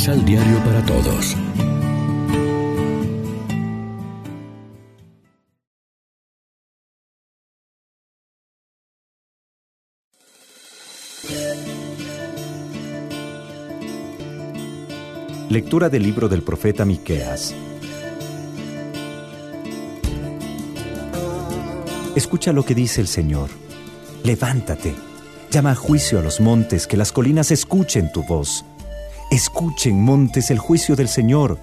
Misal Diario para Todos. Lectura del libro del profeta Miqueas. Escucha lo que dice el Señor. Levántate, llama a juicio a los montes, que las colinas escuchen tu voz. Escuchen, montes, el juicio del Señor.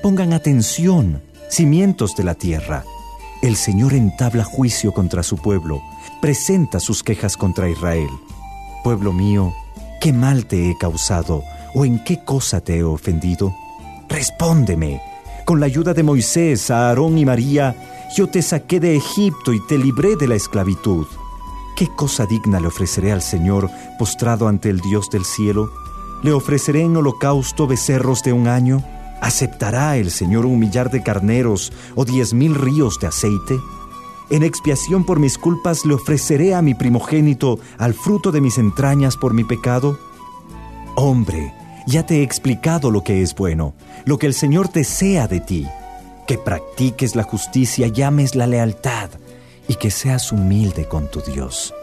Pongan atención, cimientos de la tierra. El Señor entabla juicio contra su pueblo, presenta sus quejas contra Israel. Pueblo mío, ¿qué mal te he causado? ¿O en qué cosa te he ofendido? Respóndeme. Con la ayuda de Moisés, Aarón y María, yo te saqué de Egipto y te libré de la esclavitud. ¿Qué cosa digna le ofreceré al Señor postrado ante el Dios del cielo? ¿Le ofreceré en holocausto becerros de un año? ¿Aceptará el Señor un millar de carneros o diez mil ríos de aceite? En expiación por mis culpas le ofreceré a mi primogénito al fruto de mis entrañas por mi pecado. Hombre, ya te he explicado lo que es bueno, lo que el Señor desea de ti, que practiques la justicia, llames la lealtad y que seas humilde con tu Dios.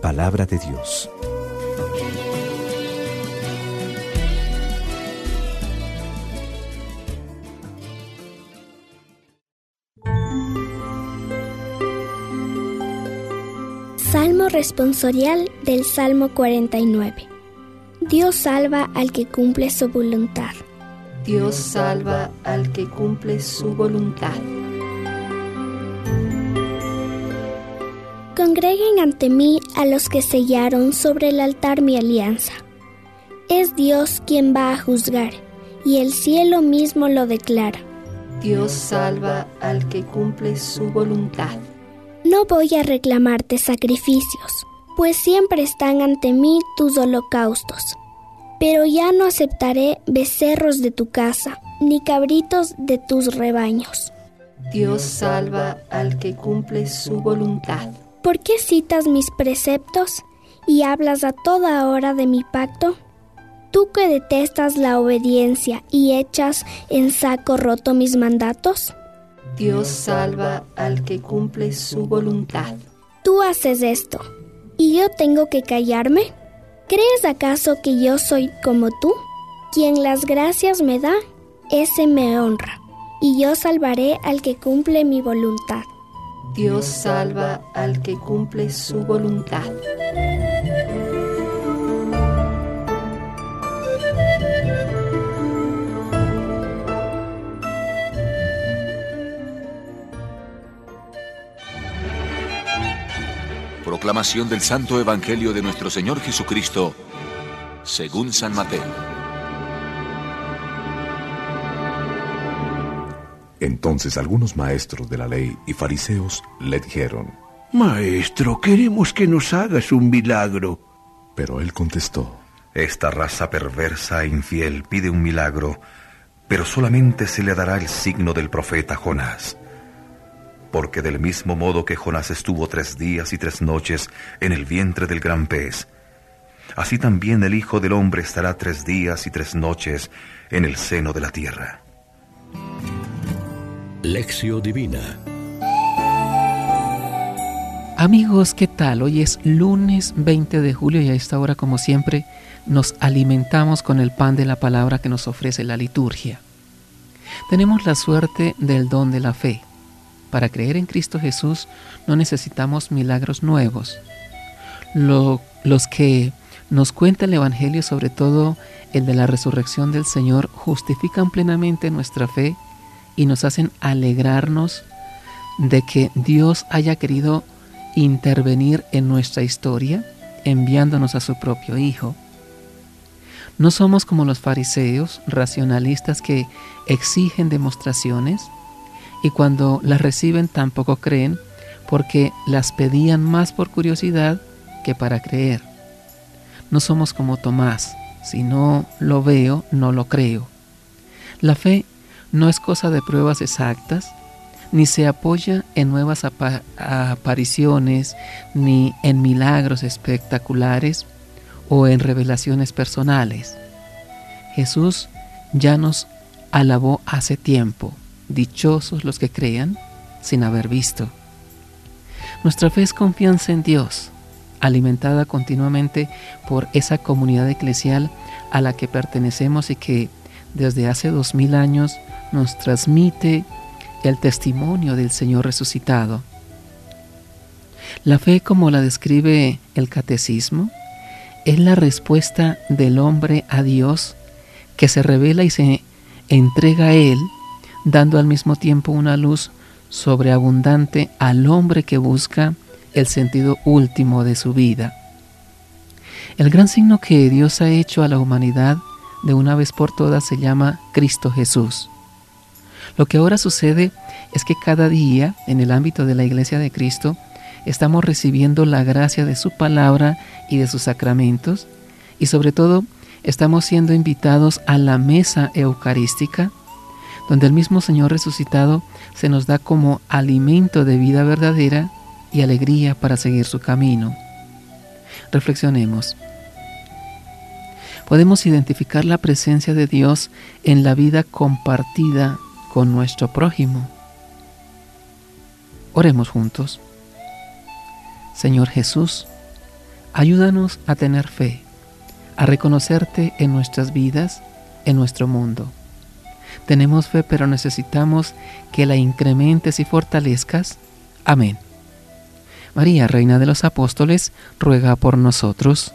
Palabra de Dios. Responsorial del Salmo 49. Dios salva al que cumple su voluntad. Dios salva al que cumple su voluntad. Congreguen ante mí a los que sellaron sobre el altar mi alianza. Es Dios quien va a juzgar, y el cielo mismo lo declara. Dios salva al que cumple su voluntad. No voy a reclamarte sacrificios pues siempre están ante mí tus holocaustos. Pero ya no aceptaré becerros de tu casa, ni cabritos de tus rebaños. Dios salva al que cumple su voluntad. ¿Por qué citas mis preceptos y hablas a toda hora de mi pacto? Tú que detestas la obediencia y echas en saco roto mis mandatos. Dios salva al que cumple su voluntad. Tú haces esto ¿Y yo tengo que callarme? ¿Crees acaso que yo soy como tú? Quien las gracias me da, ese me honra, y yo salvaré al que cumple mi voluntad. Dios salva al que cumple su voluntad. Proclamación del Santo Evangelio de nuestro Señor Jesucristo, según San Mateo. Entonces algunos maestros de la ley y fariseos le dijeron, Maestro, queremos que nos hagas un milagro. Pero él contestó, Esta raza perversa e infiel pide un milagro, pero solamente se le dará el signo del profeta Jonás porque del mismo modo que Jonás estuvo tres días y tres noches en el vientre del gran pez, así también el Hijo del Hombre estará tres días y tres noches en el seno de la tierra. Lección Divina Amigos, ¿qué tal? Hoy es lunes 20 de julio y a esta hora, como siempre, nos alimentamos con el pan de la palabra que nos ofrece la liturgia. Tenemos la suerte del don de la fe. Para creer en Cristo Jesús no necesitamos milagros nuevos. los que nos cuenta el Evangelio, sobre todo el de la resurrección del Señor, justifican plenamente nuestra fe y nos hacen alegrarnos de que Dios haya querido intervenir en nuestra historia enviándonos a su propio Hijo. No somos como los fariseos racionalistas que exigen demostraciones, y cuando las reciben tampoco creen porque las pedían más por curiosidad que para creer. No somos como Tomás, si no lo veo, no lo creo. La fe no es cosa de pruebas exactas, ni se apoya en nuevas apariciones, ni en milagros espectaculares o en revelaciones personales. Jesús ya nos alabó hace tiempo. Dichosos los que crean sin haber visto. Nuestra fe es confianza en Dios, alimentada continuamente por esa comunidad eclesial a la que pertenecemos y que desde hace dos mil años nos transmite el testimonio del Señor resucitado. La fe, como la describe el catecismo, es la respuesta del hombre a Dios que se revela y se entrega a Él, dando al mismo tiempo una luz sobreabundante al hombre que busca el sentido último de su vida. El gran signo que Dios ha hecho a la humanidad de una vez por todas se llama Cristo Jesús. Lo que ahora sucede es que cada día en el ámbito de la Iglesia de Cristo estamos recibiendo la gracia de su palabra y de sus sacramentos y sobre todo estamos siendo invitados a la mesa eucarística donde el mismo Señor resucitado se nos da como alimento de vida verdadera y alegría para seguir su camino. Reflexionemos. Podemos identificar la presencia de Dios en la vida compartida con nuestro prójimo. Oremos juntos. Señor Jesús, ayúdanos a tener fe, a reconocerte en nuestras vidas, en nuestro mundo. Tenemos fe, pero necesitamos que la incrementes y fortalezcas. Amén. María, Reina de los Apóstoles, ruega por nosotros.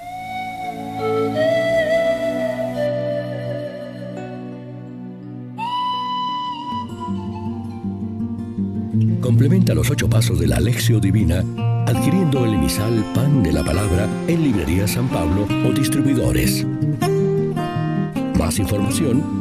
Complementa los ocho pasos de la Alexio Divina adquiriendo el emisal Pan de la Palabra en Librería San Pablo o distribuidores. Más información